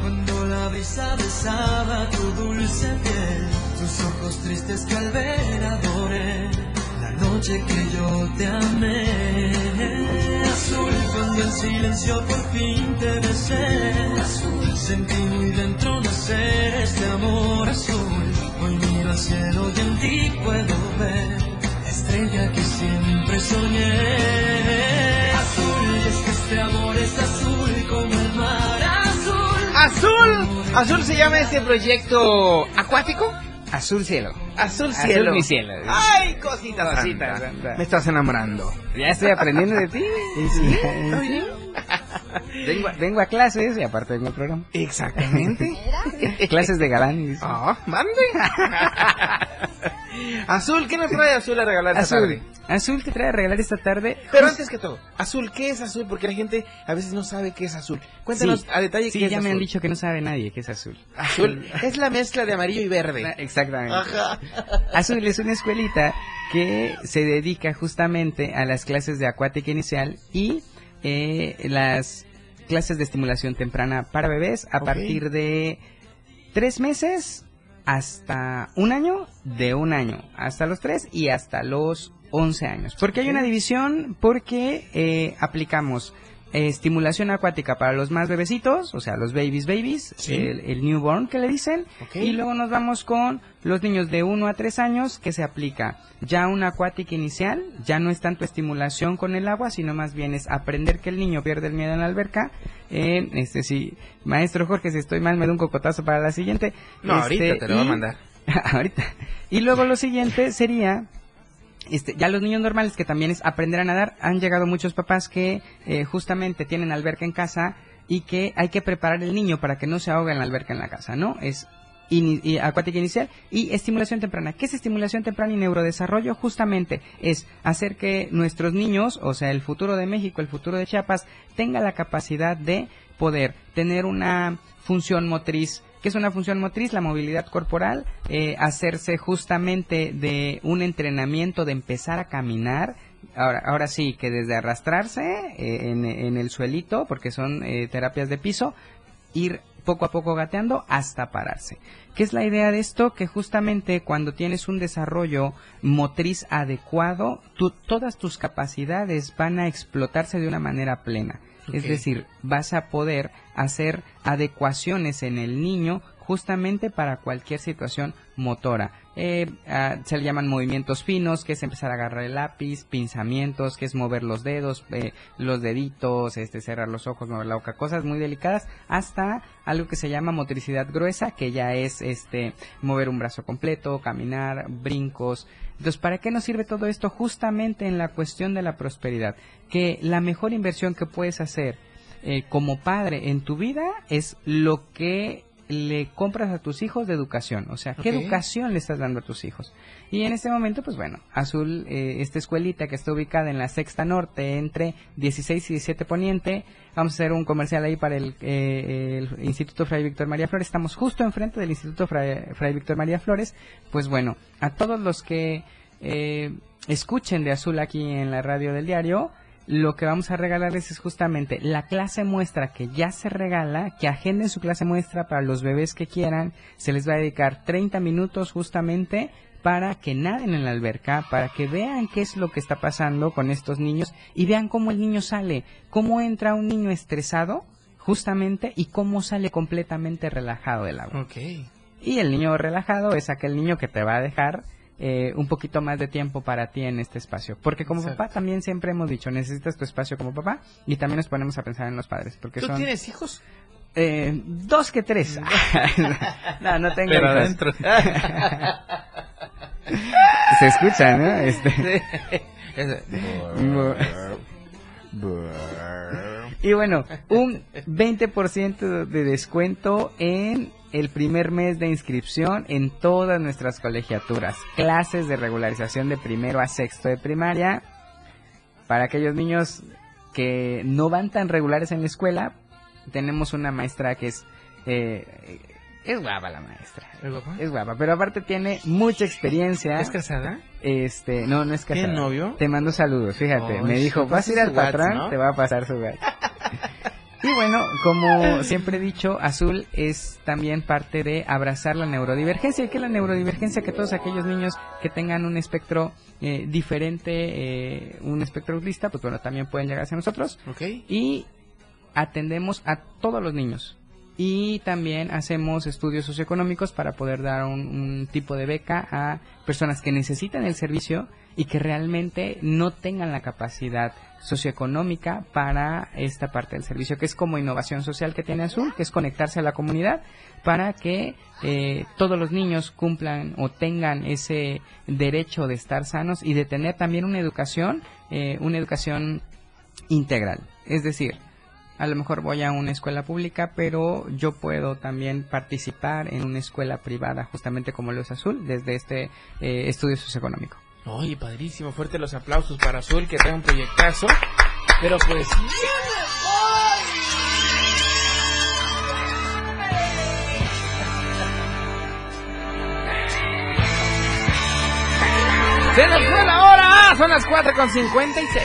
cuando la brisa besaba tu dulce piel, tus ojos tristes que al ver adoré, la noche que yo te amé. Azul cuando en silencio por fin te besé, azul sentí muy dentro nacer este amor azul. Hoy miro al cielo y en ti puedo ver estrella que siempre soñé. Azul, es que este amor es azul como el mar azul. Azul, azul se llama este proyecto acuático. Azul cielo. Azul Azul cielo. mi cielo. Ay, cosita, Cosita santa. santa. Me estás enamorando. Ya estoy aprendiendo de ti. Sí, Sí. Vengo, a- vengo a clases y aparte vengo al programa. Exactamente. clases de galán. Ah, mande. Azul, ¿qué nos trae Azul a regalar esta Azul. tarde? Azul te trae a regalar esta tarde. Pero Jus- antes que todo, Azul, ¿qué es Azul? Porque la gente a veces no sabe qué es Azul. Cuéntanos Sí, a detalle sí, qué es ya me han azul. dicho que no sabe nadie que es azul. Azul es la mezcla de amarillo y verde. Exactamente. Ajá. Azul es una escuelita que se dedica justamente a las clases de acuática inicial y eh, las clases de estimulación temprana para bebés a partir de tres meses hasta un año, de un año hasta los tres y hasta los 11 años. Porque hay una división, porque eh, aplicamos estimulación acuática para los más bebecitos, o sea, los babies babies, Sí. el, el newborn que le dicen, Ok. y luego nos vamos con los niños de 1 a 3 años que se aplica ya una acuática inicial, ya no es tanto estimulación con el agua, sino más bien es aprender que el niño pierde el miedo en la alberca. Eh, este sí, maestro Jorge, si estoy mal me da un cocotazo para la siguiente. No, Este, ahorita te lo voy a mandar. ahorita. Y luego lo siguiente sería este, ya los niños normales que también es aprender a nadar, han llegado muchos papás que eh, justamente tienen alberca en casa y que hay que preparar el niño para que no se ahogue en la alberca en la casa, ¿no? Es y acuática inicial y estimulación temprana. ¿Qué es estimulación temprana y neurodesarrollo? Justamente es hacer que nuestros niños, o sea, el futuro de México, el futuro de Chiapas, tenga la capacidad de poder tener una función motriz. ¿Qué es una función motriz? La movilidad corporal, eh, hacerse justamente de un entrenamiento de empezar a caminar, Ahora, ahora sí, que desde arrastrarse eh, en, en el suelito, porque son eh, terapias de piso, ir poco a poco gateando hasta pararse. ¿Qué es la idea de esto? Que justamente cuando tienes un desarrollo motriz adecuado, tú- todas tus capacidades van a explotarse de una manera plena. Es decir, vas a poder hacer adecuaciones en el niño justamente para cualquier situación motora. Eh, ah, se le llaman movimientos finos, que es empezar a agarrar el lápiz, pinzamientos, que es mover los dedos, eh, los deditos, este, cerrar los ojos, mover la boca, cosas muy delicadas, hasta algo que se llama motricidad gruesa, que ya es este mover un brazo completo, caminar, brincos. Entonces, ¿para qué nos sirve todo esto? Justamente en la cuestión de la prosperidad, que la mejor inversión que puedes hacer eh, como padre en tu vida es lo que le compras a tus hijos de educación, o sea, qué educación le estás dando a tus hijos. Y en este momento, pues bueno, Azul, eh, esta escuelita que está ubicada en la Sexta Norte, entre 16 y 17 Poniente, vamos a hacer un comercial ahí para el, eh, el Instituto Fray Víctor María Flores, estamos justo enfrente del Instituto Fray, Fray Víctor María Flores, pues bueno, a todos los que eh, escuchen de Azul aquí en la radio del diario, lo que vamos a regalarles es justamente la clase muestra que ya se regala, que agenden su clase muestra para los bebés que quieran, se les va a dedicar 30 minutos justamente para que naden en la alberca, para que vean qué es lo que está pasando con estos niños y vean cómo el niño sale, cómo entra un niño estresado justamente y cómo sale completamente relajado del agua. Y el niño relajado es aquel niño que te va a dejar eh, un poquito más de tiempo para ti en este espacio. Porque como Exacto. papá también siempre hemos dicho, necesitas tu espacio como papá y también nos ponemos a pensar en los padres. Porque ¿Tú son tienes hijos? eh, dos que tres. no, no tengo Pero hijos. adentro. Se escucha, ¿no? Este... Y bueno, un 20% de descuento en el primer mes de inscripción en todas nuestras colegiaturas. Clases de regularización de primero a sexto de primaria. Para aquellos niños que no van tan regulares en la escuela, tenemos una maestra que es... eh, es guapa la maestra. ¿Es guapa? Es guapa, pero aparte tiene mucha experiencia. ¿Es casada? Este, no, no es casada. ¿Tiene novio? Te mando saludos, fíjate. Oh, me dijo, vas a ir al patrón, ¿no? te va a pasar su WhatsApp. Y bueno, como siempre he dicho, Azul es también parte de abrazar la neurodivergencia. ¿Y qué es la neurodivergencia? Que todos aquellos niños que tengan un espectro eh, diferente, eh, un espectro autista, pues bueno, también pueden llegar hacia nosotros. Y atendemos a todos los niños. Y también hacemos estudios socioeconómicos para poder dar un, un tipo de beca a personas que necesitan el servicio y que realmente no tengan la capacidad socioeconómica para esta parte del servicio, que es como innovación social que tiene Azul, que es conectarse a la comunidad para que eh, todos los niños cumplan o tengan ese derecho de estar sanos y de tener también una educación, eh, una educación integral. Es decir, a lo mejor voy a una escuela pública, pero yo puedo también participar en una escuela privada, justamente como lo es Azul, desde este eh, estudio socioeconómico. Oye, padrísimo. Fuerte los aplausos para Azul, que trae un proyectazo. Pero pues... ¡Se nos fue la hora! Son las 4 con 56.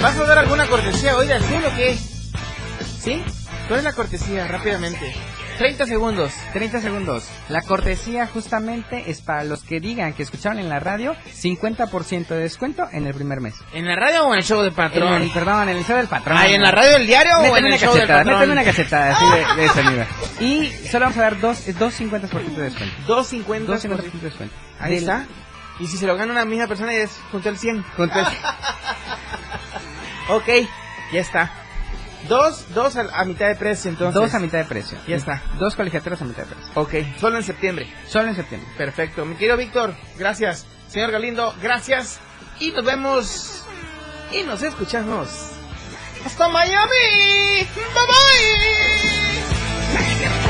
¿Vas a dar alguna cortesía hoy de Azul o qué? ¿Sí? ¿Cuál es la cortesía? Rápidamente. 30 segundos. 30 segundos. La cortesía justamente es para los que digan que escucharon en la radio 50% de descuento en el primer mes. ¿En la radio o en el show del patrón? En el- perdón, en el show del patrón. Ay, ¿en la radio del diario o Méteme en el una show del cachetada, patrón? méteme una cachetada así de, de sonido. Y solo vamos a dar dos, dos 50% de descuento. 2.50. Dos 50% de descuento. Ahí Del- está. Y si se lo gana una misma persona es junto al 100. Junto al- ok, ya está. Dos, dos a, a mitad de precio entonces. Dos a mitad de precio. Ya está. Dos colegiaturas a mitad de precio. Ok, solo en septiembre. Solo en septiembre. Perfecto. Mi querido Víctor, gracias. Señor Galindo, gracias. Y nos vemos y nos escuchamos. ¡Hasta Miami! ¡Bye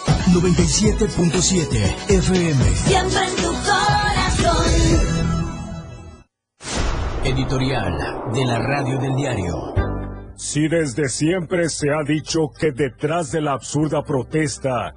97.7 FM. Siempre en tu corazón. Editorial de la Radio del Diario. Si desde siempre se ha dicho que detrás de la absurda protesta